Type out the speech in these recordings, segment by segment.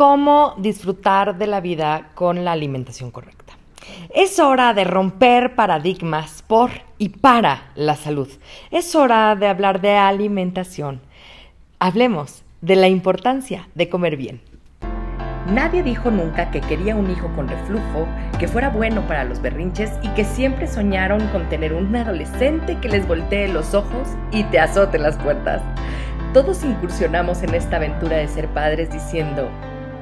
cómo disfrutar de la vida con la alimentación correcta. Es hora de romper paradigmas por y para la salud. Es hora de hablar de alimentación. Hablemos de la importancia de comer bien. Nadie dijo nunca que quería un hijo con reflujo, que fuera bueno para los berrinches y que siempre soñaron con tener un adolescente que les voltee los ojos y te azote las puertas. Todos incursionamos en esta aventura de ser padres diciendo,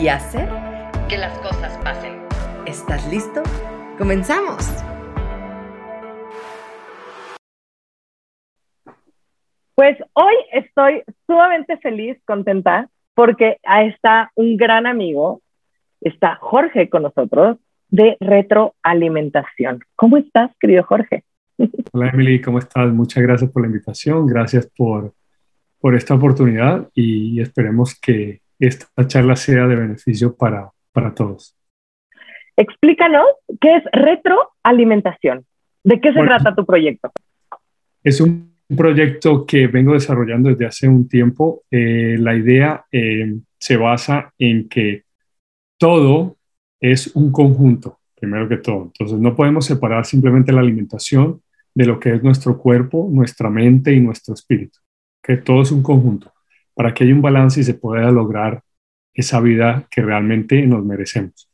y hacer que las cosas pasen. ¿Estás listo? ¡Comenzamos! Pues hoy estoy sumamente feliz, contenta, porque está un gran amigo, está Jorge con nosotros de retroalimentación. ¿Cómo estás, querido Jorge? Hola Emily, ¿cómo estás? Muchas gracias por la invitación, gracias por, por esta oportunidad y esperemos que esta charla sea de beneficio para, para todos. Explícanos qué es retroalimentación. ¿De qué se trata tu proyecto? Es un proyecto que vengo desarrollando desde hace un tiempo. Eh, la idea eh, se basa en que todo es un conjunto, primero que todo. Entonces no podemos separar simplemente la alimentación de lo que es nuestro cuerpo, nuestra mente y nuestro espíritu. Que todo es un conjunto para que haya un balance y se pueda lograr esa vida que realmente nos merecemos.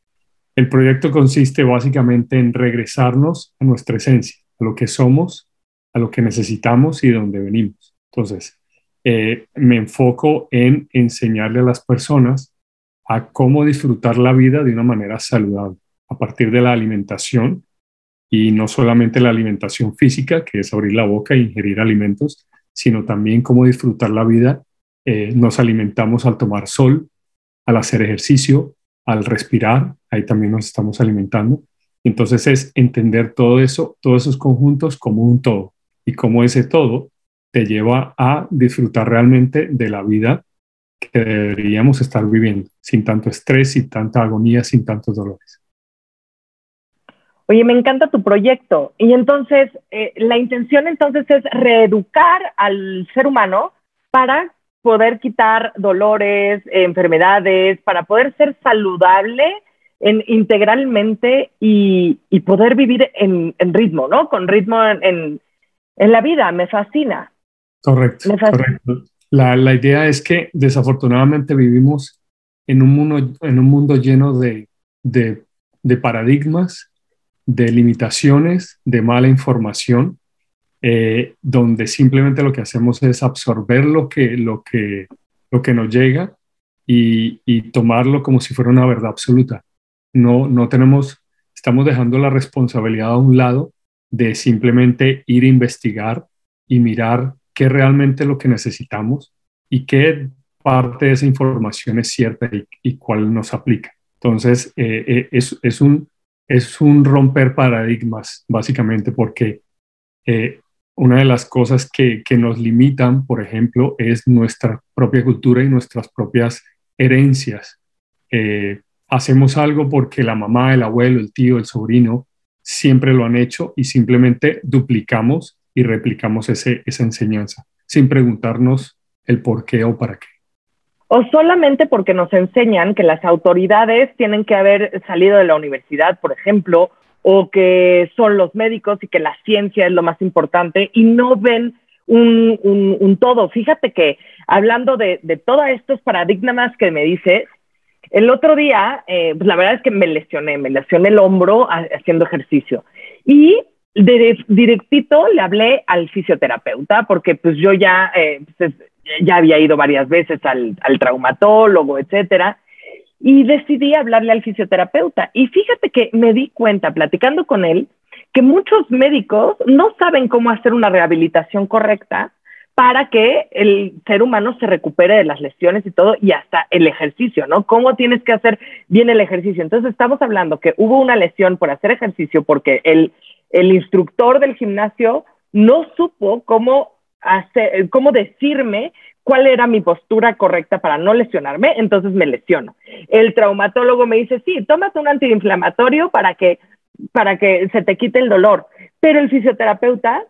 El proyecto consiste básicamente en regresarnos a nuestra esencia, a lo que somos, a lo que necesitamos y de dónde venimos. Entonces, eh, me enfoco en enseñarle a las personas a cómo disfrutar la vida de una manera saludable a partir de la alimentación y no solamente la alimentación física, que es abrir la boca e ingerir alimentos, sino también cómo disfrutar la vida. Eh, nos alimentamos al tomar sol, al hacer ejercicio, al respirar, ahí también nos estamos alimentando. Entonces es entender todo eso, todos esos conjuntos como un todo y cómo ese todo te lleva a disfrutar realmente de la vida que deberíamos estar viviendo, sin tanto estrés, sin tanta agonía, sin tantos dolores. Oye, me encanta tu proyecto. Y entonces, eh, la intención entonces es reeducar al ser humano para poder quitar dolores, enfermedades, para poder ser saludable en, integralmente y, poder vivir en, ritmo, ¿no? Con ritmo en, la vida. Me fascina. Correcto. correcto. La, idea es que desafortunadamente vivimos en un mundo, en un mundo lleno de, paradigmas, de limitaciones, de mala información, eh, donde simplemente lo que hacemos es absorber lo que, lo que, lo que nos llega y, tomarlo como si fuera una verdad absoluta. No, no tenemos, estamos dejando la responsabilidad a un lado de simplemente ir a investigar y mirar qué realmente lo que necesitamos y qué parte de esa información es cierta y, cuál nos aplica. Entonces, eh, eh, es, es, un, es un romper paradigmas, básicamente, porque eh, una de las cosas que, que, nos limitan, por ejemplo, es nuestra propia cultura y nuestras propias herencias. hacemos algo porque la mamá, el abuelo, el tío, el sobrino siempre lo han hecho y simplemente duplicamos y replicamos ese, esa enseñanza sin preguntarnos el por qué o para qué. O solamente porque nos enseñan que las autoridades tienen que haber salido de la universidad, por ejemplo, o que son los médicos y que la ciencia es lo más importante y no ven un, un, todo. Fíjate que hablando de, de todos estos paradigmas que me dices, el otro día, eh, pues la verdad es que me lesioné, me lesioné el hombro haciendo ejercicio. Y directito le hablé al fisioterapeuta porque pues yo ya, eh, pues, ya había ido varias veces al, al traumatólogo, etcétera, y decidí hablarle al fisioterapeuta. Y fíjate que me di cuenta, platicando con él, que muchos médicos no saben cómo hacer una rehabilitación correcta para que el ser humano se recupere de las lesiones y todo, y hasta el ejercicio, ¿no? ¿Cómo tienes que hacer bien el ejercicio? Entonces estamos hablando que hubo una lesión por hacer ejercicio porque el, el instructor del gimnasio no supo cómo hacer, cómo decirme cuál era mi postura correcta para no lesionarme, entonces me lesiono. El traumatólogo me dice, sí, tómate un antiinflamatorio para que, para que se te quite el dolor, pero el fisioterapeuta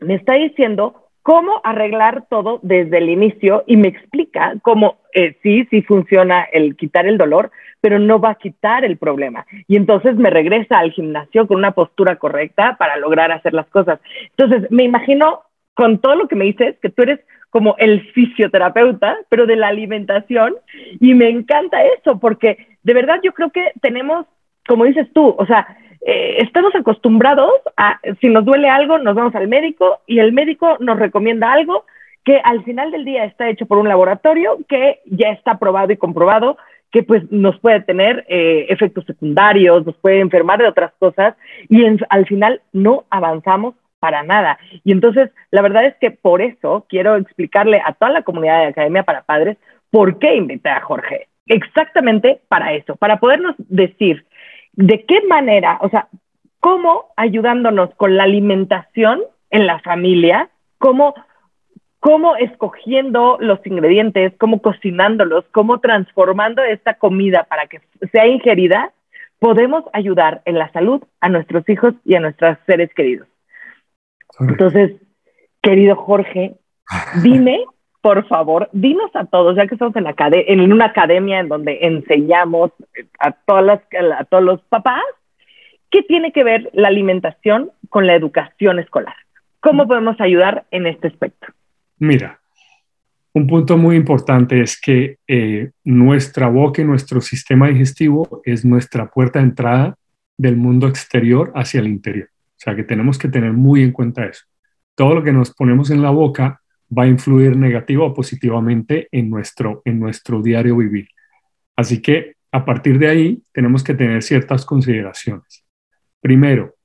me está diciendo cómo arreglar todo desde el inicio y me explica cómo eh, sí, sí funciona el quitar el dolor, pero no va a quitar el problema. Y entonces me regresa al gimnasio con una postura correcta para lograr hacer las cosas. Entonces, me imagino con todo lo que me dices, que tú eres como el fisioterapeuta, pero de la alimentación, y me encanta eso, porque de verdad yo creo que tenemos, como dices tú, o sea, eh, estamos acostumbrados a, si nos duele algo, nos vamos al médico y el médico nos recomienda algo que al final del día está hecho por un laboratorio que ya está probado y comprobado que pues nos puede tener eh, efectos secundarios, nos puede enfermar de otras cosas y al final no avanzamos para nada. Y entonces, la verdad es que por eso quiero explicarle a toda la comunidad de Academia para Padres por qué invité a Jorge. Exactamente para eso, para podernos decir de qué manera, o sea, cómo ayudándonos con la alimentación en la familia, cómo, cómo escogiendo los ingredientes, cómo cocinándolos, cómo transformando esta comida para que sea ingerida, podemos ayudar en la salud a nuestros hijos y a nuestros seres queridos. Entonces, querido Jorge, dime por favor, dinos a todos, ya que estamos en, en una academia en donde enseñamos a, todas las, a todos los papás, ¿qué tiene que ver la alimentación con la educación escolar? ¿Cómo podemos ayudar en este aspecto? Mira, un punto muy importante es que eh, nuestra boca y nuestro sistema digestivo es nuestra puerta de entrada del mundo exterior hacia el interior. Sea que tenemos que tener muy en cuenta eso. Todo lo que nos ponemos en la boca va a influir negativa o positivamente en nuestro, en nuestro diario vivir. Así que a partir de ahí tenemos que tener ciertas consideraciones. Primero,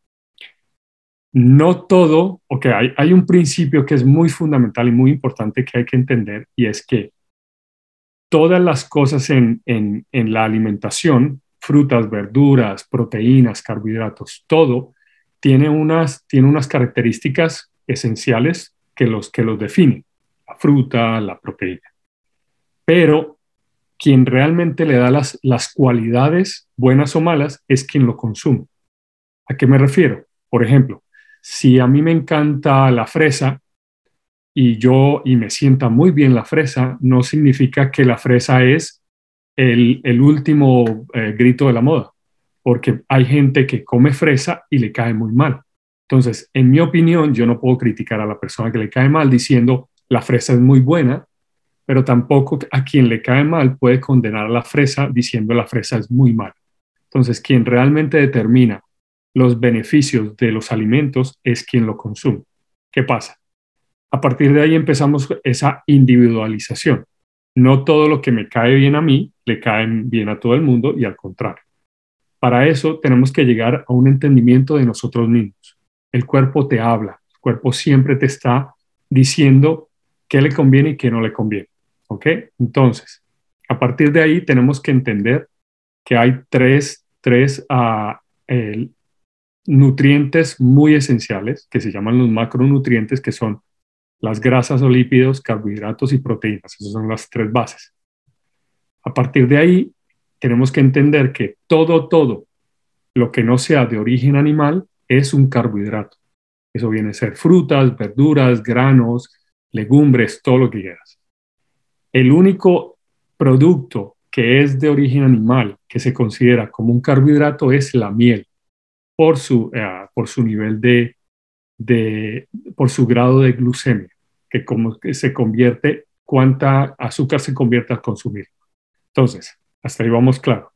no todo, ok, hay, hay un principio que es muy fundamental y muy importante que hay que entender y es que todas las cosas en, en, en la alimentación, frutas, verduras, proteínas, carbohidratos, todo tiene unas, tiene unas características esenciales que los, que los definen, la fruta, la proteína. Pero quien realmente le da las, las cualidades buenas o malas es quien lo consume. ¿A qué me refiero? Por ejemplo, si a mí me encanta la fresa y yo y me sienta muy bien la fresa, no significa que la fresa es el, el último eh, grito de la moda, porque hay gente que come fresa y le cae muy mal. Entonces, en mi opinión, yo no puedo criticar a la persona que le cae mal diciendo la fresa es muy buena, pero tampoco a quien le cae mal puede condenar a la fresa diciendo la fresa es muy mala. Entonces, quien realmente determina los beneficios de los alimentos es quien lo consume. ¿Qué pasa? A partir de ahí empezamos esa individualización. No todo lo que me cae bien a mí le cae bien a todo el mundo y al contrario. Para eso tenemos que llegar a un entendimiento de nosotros mismos el cuerpo te habla, el cuerpo siempre te está diciendo qué le conviene y qué no le conviene. ¿Ok? Entonces, a partir de ahí tenemos que entender que hay tres, tres ah, nutrientes muy esenciales que se llaman los macronutrientes, que son las grasas o lípidos, carbohidratos y proteínas. Esas son las tres bases. A partir de ahí, tenemos que entender que todo, todo lo que no sea de origen animal es un carbohidrato. Eso viene a ser frutas, verduras, granos, legumbres, todo lo que quieras. El único producto que es de origen animal que se considera como un carbohidrato es la miel, por su, eh, por su nivel de, de, por su grado de glucemia, que como que se convierte, cuánta azúcar se convierte al consumir. Entonces, hasta ahí vamos claro.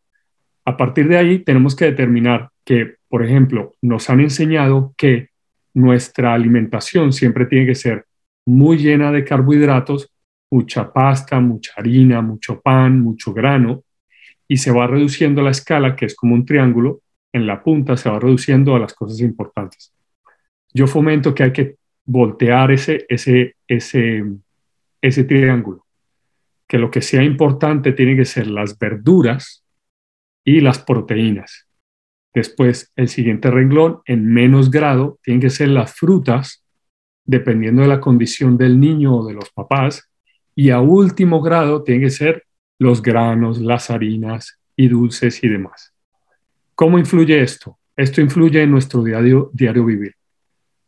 A partir de ahí tenemos que determinar que, por ejemplo, nos han enseñado que nuestra alimentación siempre tiene que ser muy llena de carbohidratos, mucha pasta, mucha harina, mucho pan, mucho grano, y se va reduciendo la escala, que es como un triángulo, en la punta se va reduciendo a las cosas importantes. Yo fomento que hay que voltear ese, ese, ese, ese triángulo. Que lo que sea importante tiene que ser las verduras y las proteínas. Después, el siguiente renglón, en menos grado, tienen que ser las frutas, dependiendo de la condición del niño o de los papás. Y a último grado, tienen que ser los granos, las harinas y dulces y demás. ¿Cómo influye esto? Esto influye en nuestro diario, diario vivir.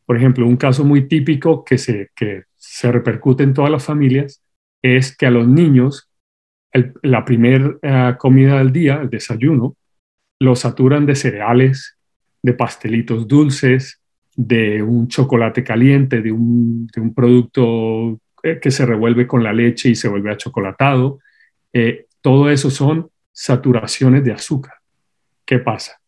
Por ejemplo, un caso muy típico que se, que se repercute en todas las familias es que a los niños la primera eh, comida del día, el desayuno, lo saturan de cereales, de pastelitos dulces, de un chocolate caliente, de un, producto eh, que se revuelve con la leche y se vuelve achocolatado. Eh, todo eso son saturaciones de azúcar. ¿Qué pasa?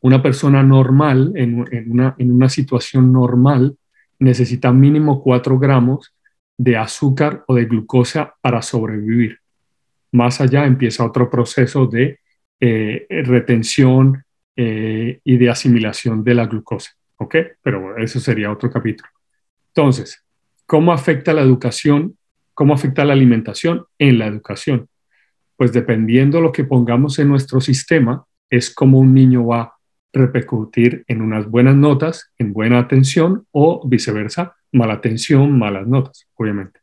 Una persona normal, en, una, en una situación normal, necesita mínimo 4 gramos de azúcar o de glucosa para sobrevivir. Más allá empieza otro proceso de eh, retención eh, y de asimilación de la glucosa. ¿Ok? Pero eso sería otro capítulo. Entonces, ¿cómo afecta la educación? ¿Cómo afecta la alimentación en la educación? Pues dependiendo lo que pongamos en nuestro sistema, es como un niño va a repercutir en unas buenas notas, en buena atención o viceversa, mala atención, malas notas, obviamente.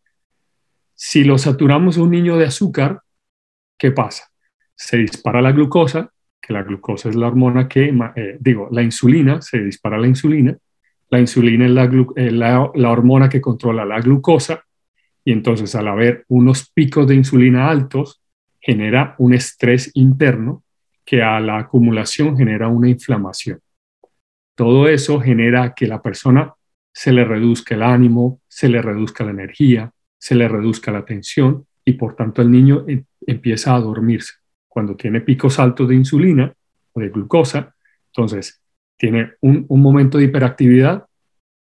Si lo saturamos a un niño de azúcar, ¿qué pasa? Se dispara la glucosa, que la glucosa es la hormona que, eh, digo, la insulina, se dispara la insulina, la insulina es la, la hormona que controla la glucosa, y entonces al haber unos picos de insulina altos, genera un estrés interno que a la acumulación genera una inflamación. Todo eso genera que la persona se le reduzca el ánimo, se le reduzca la energía, se le reduzca la tensión y por tanto el niño em, empieza a dormirse. Cuando tiene picos altos de insulina o de glucosa, entonces tiene un, momento de hiperactividad,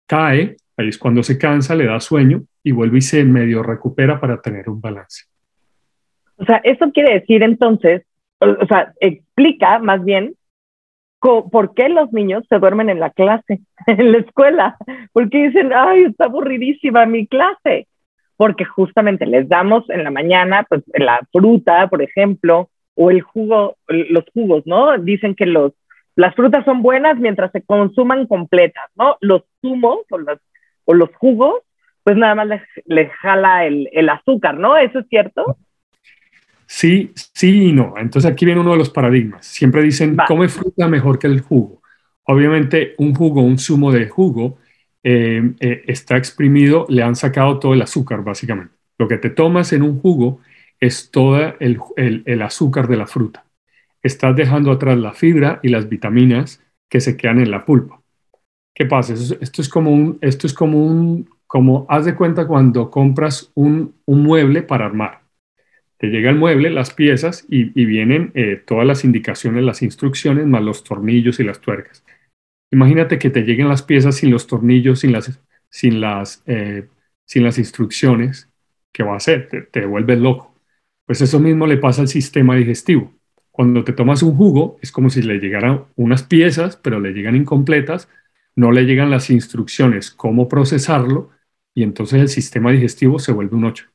cae, ahí es cuando se cansa, le da sueño y vuelve y se medio recupera para tener un balance. O sea, eso quiere decir entonces, o sea, explica más bien por qué los niños se duermen en la clase, en la escuela, porque dicen, ay, está aburridísima mi clase, porque justamente les damos en la mañana, pues la fruta, por ejemplo, o el jugo, los jugos, ¿no? Dicen que los, las frutas son buenas mientras se consuman completas, ¿no? Los zumos o los, o los jugos, pues nada más les, les jala el, el azúcar, ¿no? ¿Eso es cierto? Sí, sí y no. Entonces aquí viene uno de los paradigmas. Siempre dicen, come fruta mejor que el jugo. Obviamente un jugo, un zumo de jugo, eh, eh, está exprimido, le han sacado todo el azúcar, básicamente. Lo que te tomas en un jugo es todo el, el, azúcar de la fruta. Estás dejando atrás la fibra y las vitaminas que se quedan en la pulpa. ¿Qué pasa? Esto es como un, esto es como un, como haz de cuenta cuando compras un, un mueble para armar te llega el mueble, las piezas y, vienen eh, todas las indicaciones, las instrucciones, más los tornillos y las tuercas. Imagínate que te lleguen las piezas sin los tornillos, sin las, sin las, eh, sin las instrucciones. ¿Qué va a hacer? Te, te vuelves loco. Pues eso mismo le pasa al sistema digestivo. Cuando te tomas un jugo, es como si le llegaran unas piezas, pero le llegan incompletas, no le llegan las instrucciones, cómo procesarlo, y entonces el sistema digestivo se vuelve un 8.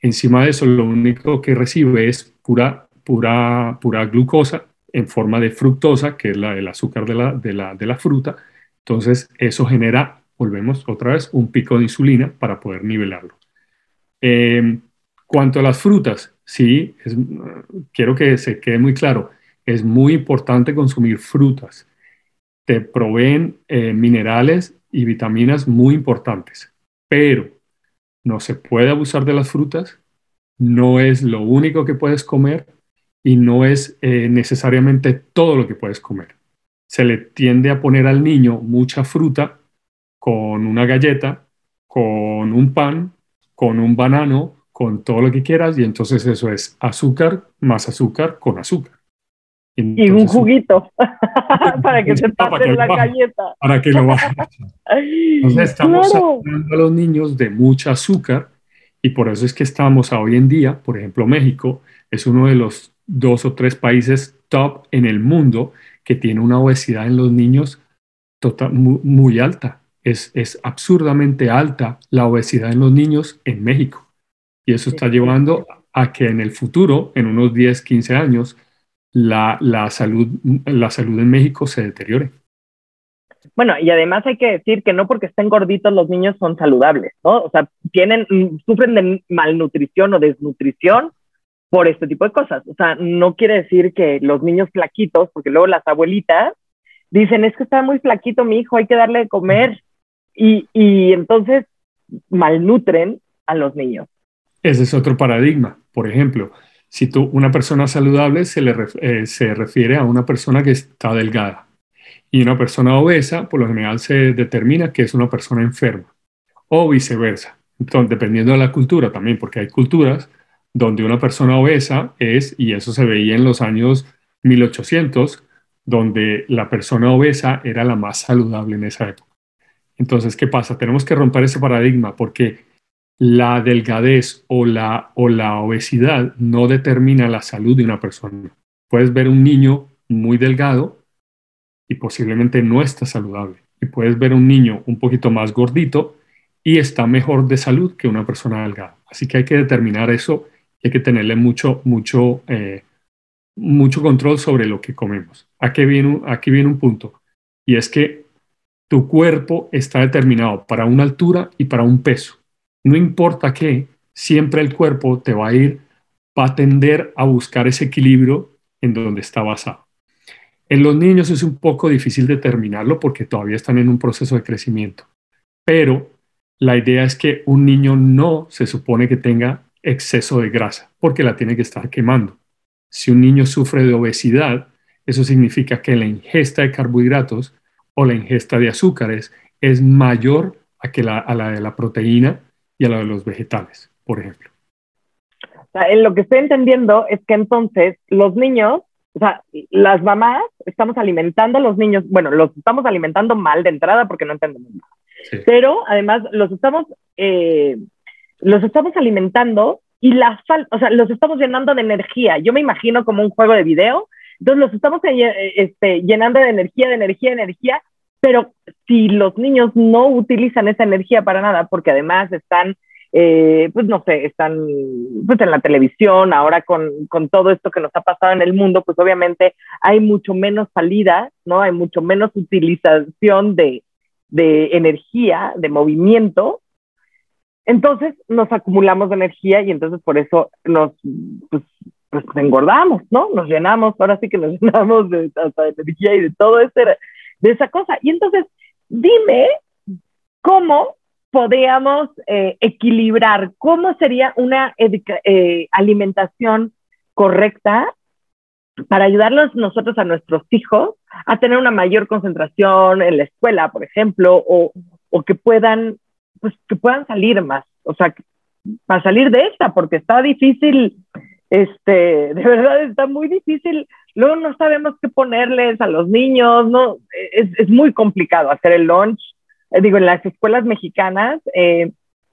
Encima de eso, lo único que recibe es pura, pura, pura glucosa en forma de fructosa, que es el azúcar de la, de, la, de la fruta. Entonces, eso genera, volvemos otra vez, un pico de insulina para poder nivelarlo. Eh, cuanto a las frutas, sí, quiero que se quede muy claro, es muy importante consumir frutas. Te proveen eh, minerales y vitaminas muy importantes, pero no se puede abusar de las frutas, no es lo único que puedes comer y no es eh, necesariamente todo lo que puedes comer. Se le tiende a poner al niño mucha fruta con una galleta, con un pan, con un banano, con todo lo que quieras y entonces eso es azúcar más azúcar con azúcar. Y un juguito para que se pase la galleta. Para que lo baje. Entonces estamos hablando a los niños de mucho azúcar y por eso es que estamos hoy en día, por ejemplo, México es uno de los dos o tres países top en el mundo que tiene una obesidad en los niños total, muy, alta. es, es absurdamente alta la obesidad en los niños en México. Y eso está llevando a que en el futuro, en unos 10, 15 años, la, la, salud, la salud en México se deteriore. Bueno, y además hay que decir que no porque estén gorditos los niños son saludables, ¿no? O sea, tienen, sufren de malnutrición o desnutrición por este tipo de cosas. O sea, no quiere decir que los niños flaquitos, porque luego las abuelitas dicen, es que está muy flaquito mi hijo, hay que darle de comer. Y, y entonces malnutren a los niños. Ese es otro paradigma. Por ejemplo, si tú, una persona saludable se, le eh, se refiere a una persona que está delgada y una persona obesa, por lo general se determina que es una persona enferma o viceversa. Entonces, dependiendo de la cultura también, porque hay culturas donde una persona obesa es, y eso se veía en los años 1800, donde la persona obesa era la más saludable en esa época. Entonces, ¿qué pasa? Tenemos que romper ese paradigma porque la delgadez o la, o la obesidad no determina la salud de una persona. Puedes ver un niño muy delgado y posiblemente no está saludable. Y puedes ver un niño un poquito más gordito y está mejor de salud que una persona delgada. Así que hay que determinar eso y hay que tenerle mucho, mucho, eh, mucho control sobre lo que comemos. Aquí viene, aquí viene un punto y es que tu cuerpo está determinado para una altura y para un peso. No importa qué, siempre el cuerpo te va a ir, va a tender a buscar ese equilibrio en donde está basado. En los niños es un poco difícil determinarlo porque todavía están en un proceso de crecimiento, pero la idea es que un niño no se supone que tenga exceso de grasa porque la tiene que estar quemando. Si un niño sufre de obesidad, eso significa que la ingesta de carbohidratos o la ingesta de azúcares es mayor a, que la, a la de la proteína y a la de los vegetales, por ejemplo. en lo que estoy entendiendo es que entonces los niños o sea, las mamás estamos alimentando a los niños, bueno, los estamos alimentando mal de entrada porque no entendemos nada. Pero además los estamos, eh, los estamos alimentando y la falta, o sea, los estamos llenando de energía. Yo me imagino como un juego de video. Entonces los estamos eh, este, llenando de energía, de energía, de energía. Pero si los niños no utilizan esa energía para nada, porque además están eh, pues no sé, están pues en la televisión, ahora con, con, todo esto que nos ha pasado en el mundo, pues obviamente hay mucho menos salida, ¿no? Hay mucho menos utilización de, de energía, de movimiento. Entonces nos acumulamos de energía y entonces por eso nos pues, pues engordamos, ¿no? Nos llenamos, ahora sí que nos llenamos de, de energía y de todo ese, de esa cosa. Y entonces, dime cómo podríamos eh, equilibrar? ¿Cómo sería una eh, alimentación correcta para ayudarlos nosotros a nuestros hijos a tener una mayor concentración en la escuela, por ejemplo, o, o que puedan, pues que puedan salir más, o sea, para salir de esta, porque está difícil, este, de verdad está muy difícil. Luego no sabemos qué ponerles a los niños, no, es, es muy complicado hacer el lunch. Eh, digo, en las escuelas mexicanas, eh,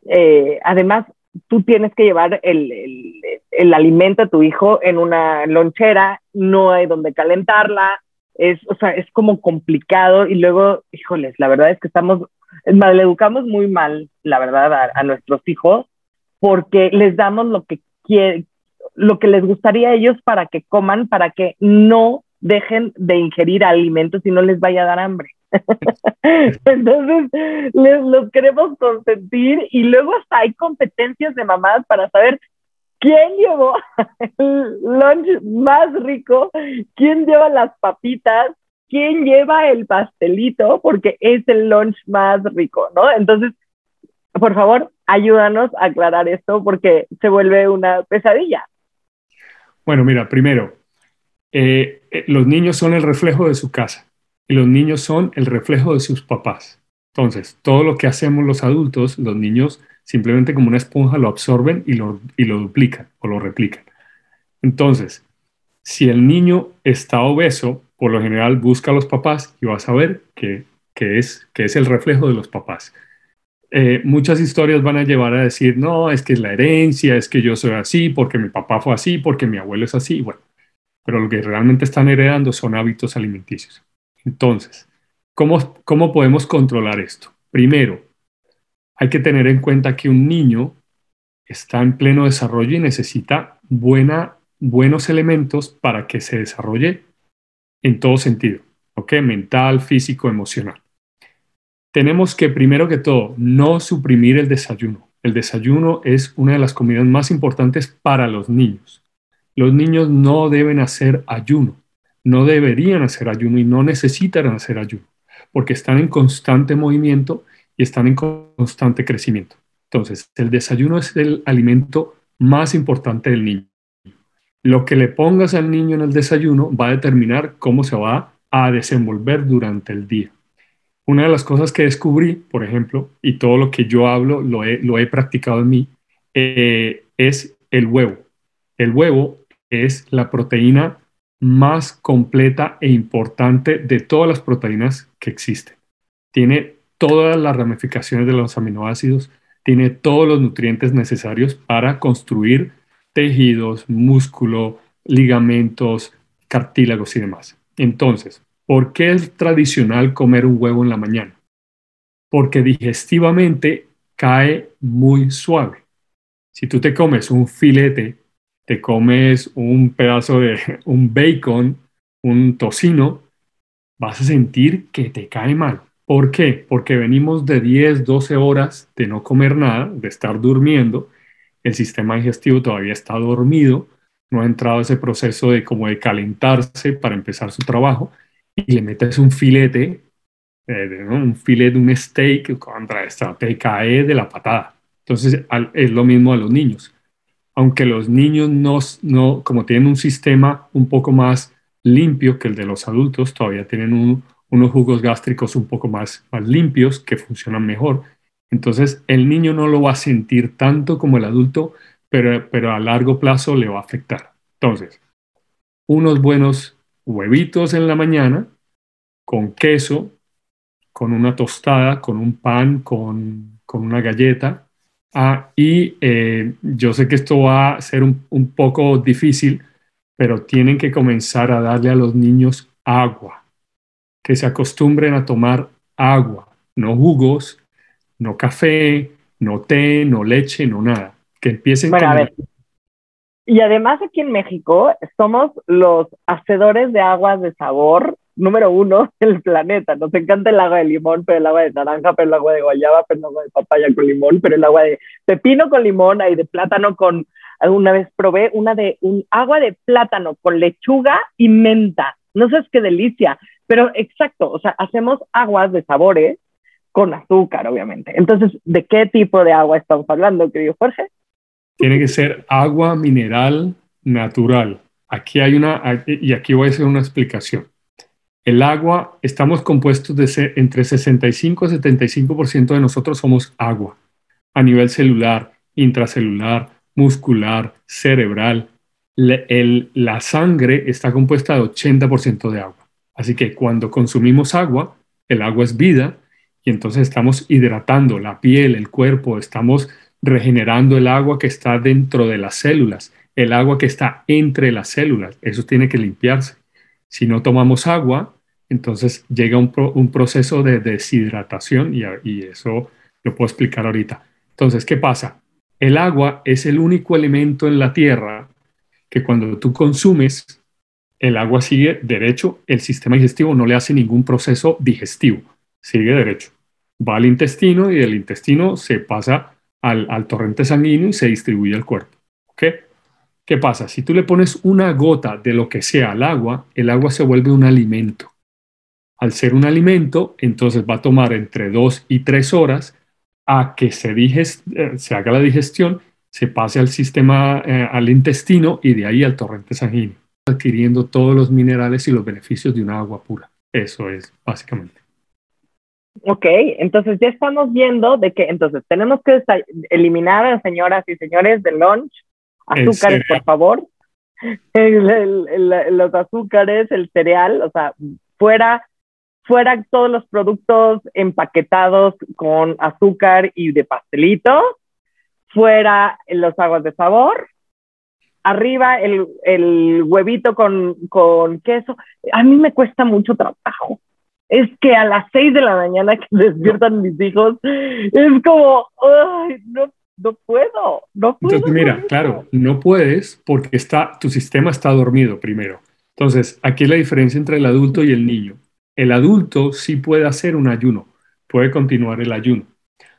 eh, además, tú tienes que llevar el, el, el, alimento a tu hijo en una lonchera, no hay donde calentarla, es, o sea, es como complicado y luego, híjoles, la verdad es que estamos, educamos muy mal, la verdad, a, a nuestros hijos porque les damos lo que quieren, lo que les gustaría a ellos para que coman, para que no dejen de ingerir alimentos y no les vaya a dar hambre. Entonces, les, los queremos consentir y luego hasta hay competencias de mamás para saber quién llevó el lunch más rico, quién lleva las papitas, quién lleva el pastelito, porque es el lunch más rico, ¿no? Entonces, por favor, ayúdanos a aclarar esto porque se vuelve una pesadilla. Bueno, mira, primero, eh, eh, los niños son el reflejo de su casa y los niños son el reflejo de sus papás. Entonces, todo lo que hacemos los adultos, los niños simplemente como una esponja lo absorben y lo, y lo duplican o lo replican. Entonces, si el niño está obeso, por lo general busca a los papás y vas a ver que, que, es, que es el reflejo de los papás. Eh, muchas historias van a llevar a decir, no, es que es la herencia, es que yo soy así, porque mi papá fue así, porque mi abuelo es así. Bueno, pero lo que realmente están heredando son hábitos alimenticios. Entonces, ¿cómo, ¿cómo podemos controlar esto? Primero, hay que tener en cuenta que un niño está en pleno desarrollo y necesita buena, buenos elementos para que se desarrolle en todo sentido, ¿ok? Mental, físico, emocional. Tenemos que, primero que todo, no suprimir el desayuno. El desayuno es una de las comidas más importantes para los niños. Los niños no deben hacer ayuno, no deberían hacer ayuno y no necesitan hacer ayuno, porque están en constante movimiento y están en constante crecimiento. Entonces, el desayuno es el alimento más importante del niño. Lo que le pongas al niño en el desayuno va a determinar cómo se va a desenvolver durante el día. Una de las cosas que descubrí, por ejemplo, y todo lo que yo hablo lo he, practicado en mí, eh, es el huevo. El huevo es la proteína más completa e importante de todas las proteínas que existen. Tiene todas las ramificaciones de los aminoácidos, tiene todos los nutrientes necesarios para construir tejidos, músculo, ligamentos, cartílagos y demás. Entonces, ¿por qué es tradicional comer un huevo en la mañana? Porque digestivamente cae muy suave. Si tú te comes un filete, te comes un pedazo de un bacon, un tocino, vas a sentir que te cae mal. ¿Por qué? Porque venimos de 10, 12 horas de no comer nada, de estar durmiendo, el sistema digestivo todavía está dormido, no ha entrado ese proceso de como de calentarse para empezar su trabajo y le metes un filete, eh, un filete, un steak contra esta, te cae de la patada. Entonces es lo mismo a los niños. Aunque los niños no, no, como tienen un sistema un poco más limpio que el de los adultos, todavía tienen un, unos jugos gástricos un poco más, más limpios que funcionan mejor. Entonces, el niño no lo va a sentir tanto como el adulto, pero, pero a largo plazo le va a afectar. Entonces, unos buenos huevitos en la mañana con queso, con una tostada, con un pan, con, una galleta. Ah, y eh, yo sé que esto va a ser un, un poco difícil, pero tienen que comenzar a darle a los niños agua que se acostumbren a tomar agua, no jugos, no café, no té, no leche, no nada. Que empiecen bueno, a ver. Y además aquí en México somos los hacedores de aguas de sabor número uno del planeta. Nos encanta el agua de limón, pero el agua de naranja, pero el agua de guayaba, pero el agua de papaya con limón, pero el agua de pepino con limón y de plátano con... Alguna vez probé una de un agua de plátano con lechuga y menta. No sabes qué delicia. Pero exacto, o sea, hacemos aguas de sabores con azúcar, obviamente. Entonces, ¿de qué tipo de agua estamos hablando, querido Jorge? Tiene que ser agua mineral natural. Aquí hay una, y aquí voy a hacer una explicación. El agua, estamos compuestos de entre 65 y 75% de nosotros somos agua, a nivel celular, intracelular, muscular, cerebral. la sangre está compuesta de 80% de agua. Así que cuando consumimos agua, el agua es vida y entonces estamos hidratando la piel, el cuerpo, estamos regenerando el agua que está dentro de las células, el agua que está entre las células. Eso tiene que limpiarse. Si no tomamos agua, entonces llega un, proceso de deshidratación y, y eso lo puedo explicar ahorita. Entonces, ¿qué pasa? El agua es el único elemento en la Tierra que cuando tú consumes el agua sigue derecho, el sistema digestivo no le hace ningún proceso digestivo, sigue derecho. Va al intestino y del intestino se pasa al, torrente sanguíneo y se distribuye al cuerpo. ¿Qué pasa? Si tú le pones una gota de lo que sea al agua, el agua se vuelve un alimento. Al ser un alimento, entonces va a tomar entre dos y tres horas a que se, eh, se haga la digestión, se pase al sistema, eh, al intestino y de ahí al torrente sanguíneo adquiriendo todos los minerales y los beneficios de una agua pura. Eso es básicamente. Ok, entonces ya estamos viendo de que entonces tenemos que eliminar, señoras y señores, del lunch azúcares, por favor. los azúcares, el cereal, o sea, fuera, fuera todos los productos empaquetados con azúcar y de pastelito, fuera los aguas de sabor, arriba el, el huevito con, con, queso. A mí me cuesta mucho trabajo es que a las seis de la mañana que despiertan mis hijos, es como, ay, no, no puedo, no puedo. Entonces, mira, claro, no puedes porque está, tu sistema está dormido primero. Entonces, aquí es la diferencia entre el adulto y el niño. El adulto sí puede hacer un ayuno, puede continuar el ayuno.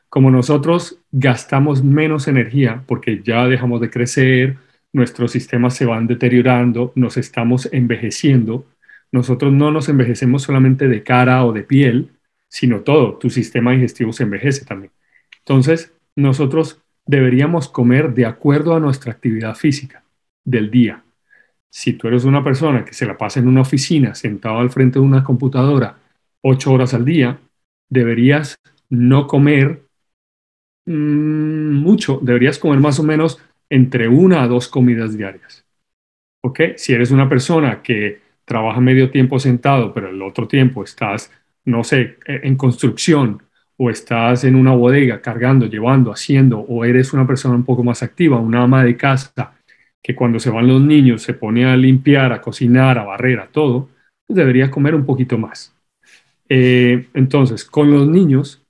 Como nosotros gastamos menos energía porque ya dejamos de crecer, nuestros sistemas se van deteriorando, nos estamos envejeciendo, nosotros no nos envejecemos solamente de cara o de piel, sino todo, tu sistema digestivo se envejece también. Entonces, nosotros deberíamos comer de acuerdo a nuestra actividad física del día. Si tú eres una persona que se la pasa en una oficina sentado al frente de una computadora ocho horas al día, deberías no comer mm, mucho, deberías comer más o menos entre una a dos comidas diarias. ¿Ok? Si eres una persona que trabaja medio tiempo sentado, pero el otro tiempo estás, no sé, en construcción o estás en una bodega cargando, llevando, haciendo, o eres una persona un poco más activa, una ama de casa que cuando se van los niños se pone a limpiar, a cocinar, a barrer, a todo, pues debería comer un poquito más. Eh, entonces, con los niños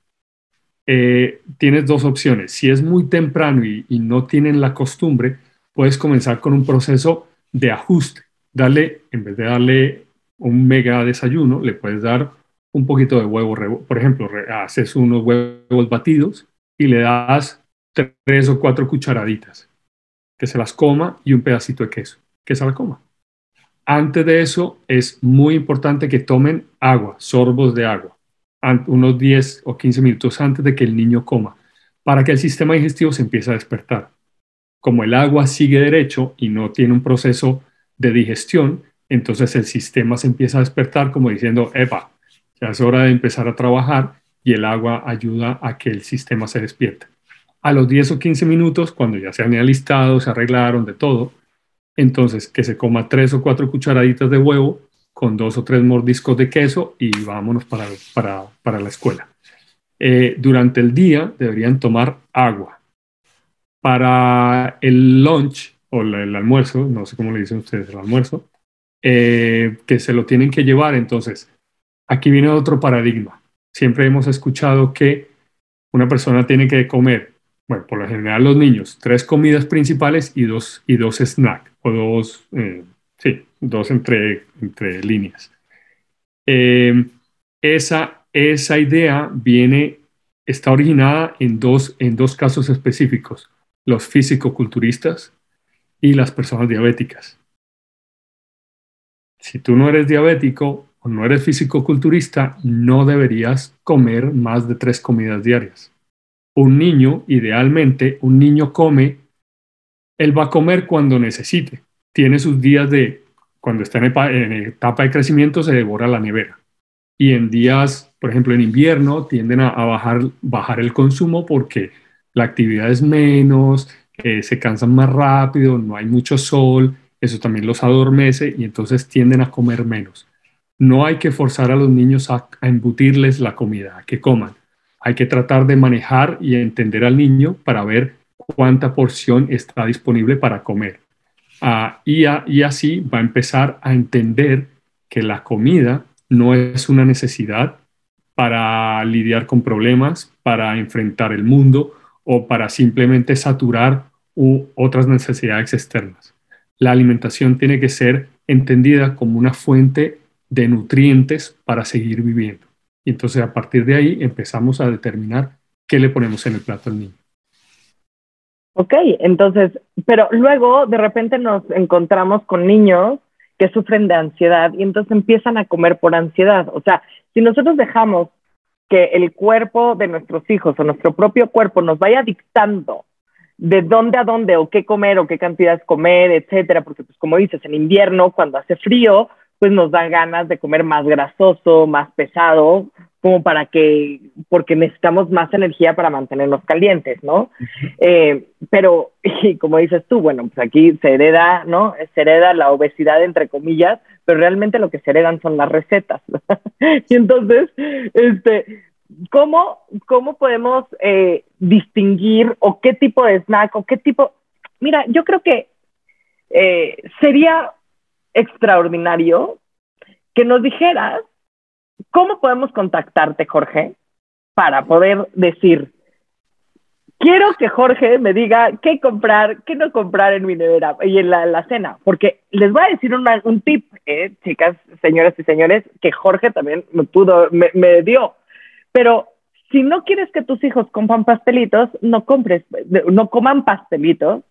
eh, tienes dos opciones. Si es muy temprano y no tienen la costumbre, puedes comenzar con un proceso de ajuste. Darle, en vez de darle un mega desayuno, le puedes dar un poquito de huevo, por ejemplo, haces unos huevos batidos y le das tres o cuatro cucharaditas, que se las coma y un pedacito de queso, que se la coma. Antes de eso es muy importante que tomen agua, sorbos de agua, unos 10 o 15 minutos antes de que el niño coma, para que el sistema digestivo se empiece a despertar. Como el agua sigue derecho y no tiene un proceso de digestión, entonces el sistema se empieza a despertar como diciendo, epa, ya es hora de empezar a trabajar y el agua ayuda a que el sistema se despierte. A los 10 o 15 minutos, cuando ya se han alistado, se arreglaron de todo, entonces que se coma tres o cuatro cucharaditas de huevo con dos o tres mordiscos de queso y vámonos para, para, la escuela. Eh, durante el día deberían tomar agua. Para el lunch o el almuerzo, no sé cómo le dicen ustedes el almuerzo, eh, que se lo tienen que llevar, entonces Aquí viene otro paradigma. Siempre hemos escuchado que una persona tiene que comer, bueno, por lo general los niños, tres comidas principales y dos, y dos snacks, o dos, eh, sí, dos entre, entre líneas. Em, esa, esa idea viene, está originada en dos, en dos casos específicos, los físico-culturistas y las personas diabéticas. Si tú no eres diabético, no eres físico-culturista, no deberías comer más de tres comidas diarias. Un niño, idealmente, un niño come, él va a comer cuando necesite. Tiene sus días de, cuando está en, etapa de crecimiento, se devora la nevera. Y en días, por ejemplo, en invierno, tienden a, bajar el consumo porque la actividad es menos, se cansan más rápido, no hay mucho sol, eso también los adormece y entonces tienden a comer menos. No hay que forzar a los niños a, embutirles la comida, a que coman. Hay que tratar de manejar y entender al niño para ver cuánta porción está disponible para comer. Ah, y, y así va a empezar a entender que la comida no es una necesidad para lidiar con problemas, para enfrentar el mundo o para simplemente saturar u otras necesidades externas. La alimentación tiene que ser entendida como una fuente de nutrientes para seguir viviendo. Y entonces a partir de ahí empezamos a determinar qué le ponemos en el plato al niño. Ok, entonces, pero luego de repente nos encontramos con niños que sufren de ansiedad y entonces empiezan a comer por ansiedad. O sea, si nosotros dejamos que el cuerpo de nuestros hijos o nuestro propio cuerpo nos vaya dictando de dónde a dónde o qué comer o qué cantidades comer, etcétera, porque pues como dices, en invierno cuando hace frío, pues nos da ganas de comer más grasoso, más pesado, como para que, porque necesitamos más energía para mantenernos calientes, ¿no? Eh, pero, y como dices tú, bueno, pues aquí se hereda, ¿no? Se hereda la obesidad, entre comillas, pero realmente lo que se heredan son las recetas. y entonces, este, ¿cómo, cómo podemos eh, distinguir o qué tipo de snack o qué tipo... Mira, yo creo que eh, sería extraordinario que nos dijeras ¿cómo podemos contactarte, Jorge, para poder decir, quiero que Jorge me diga qué comprar, qué no comprar en mi nevera y en la, cena, porque les voy a decir un tip, eh, chicas, señoras y señores, que Jorge también me pudo, me, me dio. Pero si no quieres que tus hijos coman pastelitos, no compres, no coman pastelitos,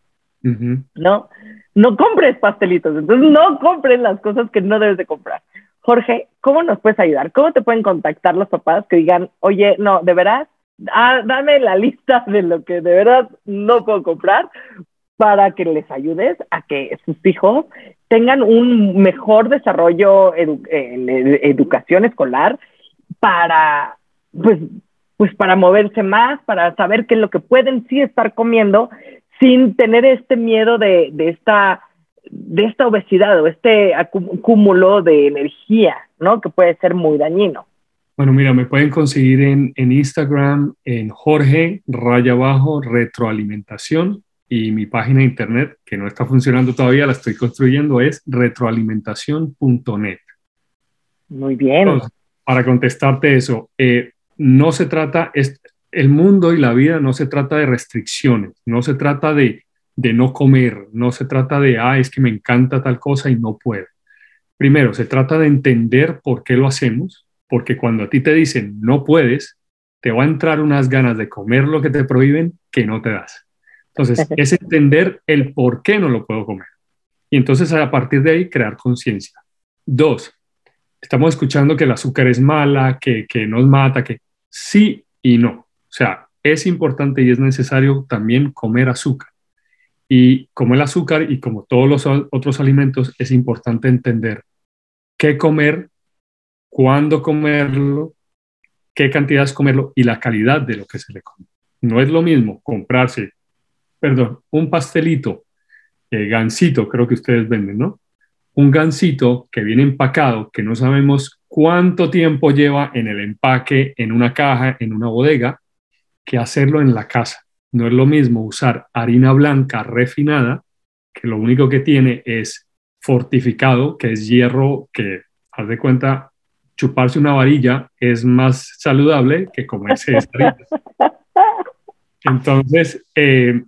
¿no? No compres pastelitos, entonces no compres las cosas que no debes de comprar. Jorge, ¿cómo nos puedes ayudar? ¿Cómo te pueden contactar los papás que digan, oye, no, de veras, ah, dame la lista de lo que de verdad no puedo comprar para que les ayudes a que sus hijos tengan un mejor desarrollo en educación escolar para, pues, pues para moverse más, para saber qué es lo que pueden sí estar comiendo sin tener este miedo de, de esta de esta obesidad o este cúmulo de energía, ¿no? Que puede ser muy dañino. Bueno, mira, me pueden conseguir en, en Instagram en Jorge Raya Abajo Retroalimentación y mi página de internet, que no está funcionando todavía, la estoy construyendo, es retroalimentación.net. Muy bien. para contestarte eso, eh, no se trata, es, el mundo y la vida no se trata de restricciones, no se trata de, de no comer, no se trata de, ah, es que me encanta tal cosa y no puedo. Primero, se trata de entender por qué lo hacemos, porque cuando a ti te dicen no puedes, te va a entrar unas ganas de comer lo que te prohíben que no te das. Entonces, es entender el por qué no lo puedo comer. Y entonces a partir de ahí crear conciencia. Dos, estamos escuchando que el azúcar es mala, que, que nos mata, que sí y no. O sea, es importante y es necesario también comer azúcar. Y como el azúcar y como todos los otros alimentos, es importante entender qué comer, cuándo comerlo, qué cantidades comerlo y la calidad de lo que se le come. No es lo mismo comprarse, perdón, un pastelito, eh, gansito, creo que ustedes venden, ¿no? Un gansito que viene empacado, que no sabemos cuánto tiempo lleva en el empaque, en una caja, en una bodega, que hacerlo en la casa. No es lo mismo usar harina blanca refinada, que lo único que tiene es fortificado, que es hierro, que, haz de cuenta, chuparse una varilla es más saludable que comerse esta Entonces, eh,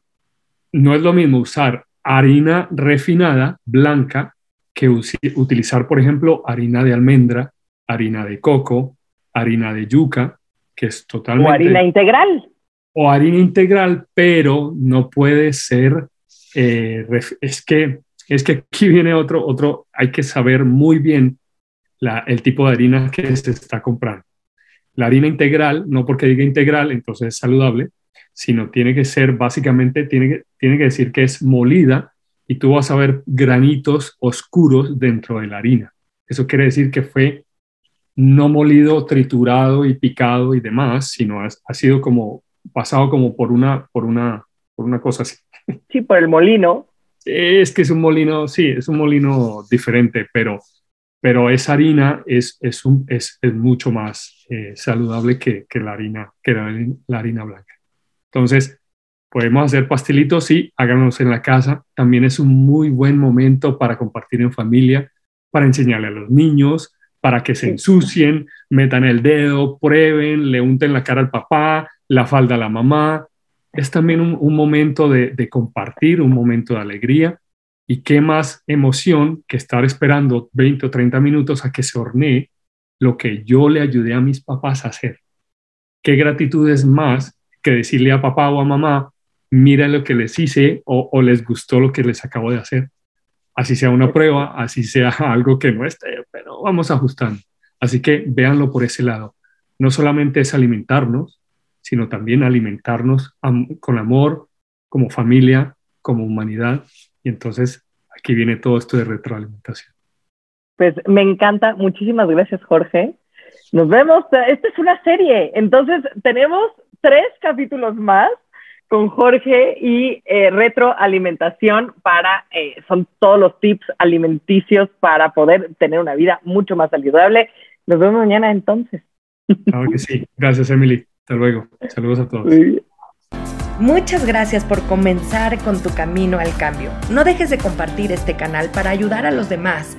no es lo mismo usar harina refinada, blanca, que utilizar, por ejemplo, harina de almendra, harina de coco, harina de yuca, que es totalmente... O harina integral. O harina integral, pero no puede ser... Eh, es, que, es que aquí viene otro, otro, hay que saber muy bien la, el tipo de harina que se está comprando. La harina integral, no porque diga integral, entonces es saludable, sino tiene que ser básicamente, tiene que, tiene que decir que es molida y tú vas a ver granitos oscuros dentro de la harina. Eso quiere decir que fue no molido, triturado y picado y demás, sino ha, sido como pasado como por una, por una, por una cosa así. Sí, por el molino. Es que es un molino, sí, es un molino diferente, pero, pero esa harina es, es, un, es, es mucho más eh, saludable que, que, la harina, que la, la, harina blanca. Entonces, podemos hacer pastelitos, sí, háganos en la casa. También es un muy buen momento para compartir en familia, para enseñarle a los niños, para que se ensucien, metan el dedo, prueben, le unten la cara al papá, la falda a la mamá. Es también un, momento de, compartir, un momento de alegría. Y qué más emoción que estar esperando 20 o 30 minutos a que se hornee lo que yo le ayudé a mis papás a hacer. Qué gratitud es más que decirle a papá o a mamá, mira lo que les hice o, o les gustó lo que les acabo de hacer así sea una prueba, así sea algo que no esté, pero vamos ajustando. Así que véanlo por ese lado. No solamente es alimentarnos, sino también alimentarnos con amor, como familia, como humanidad. Y entonces aquí viene todo esto de retroalimentación. Pues me encanta. Muchísimas gracias, Jorge. Nos vemos. Esta es una serie. Entonces tenemos tres capítulos más con Jorge y eh, retroalimentación para, eh, son todos los tips alimenticios para poder tener una vida mucho más saludable. Nos vemos mañana entonces. Claro que sí. Gracias, Emily. Hasta luego. Saludos a todos. Muchas gracias por comenzar con tu camino al cambio. No dejes de compartir este canal para ayudar a los demás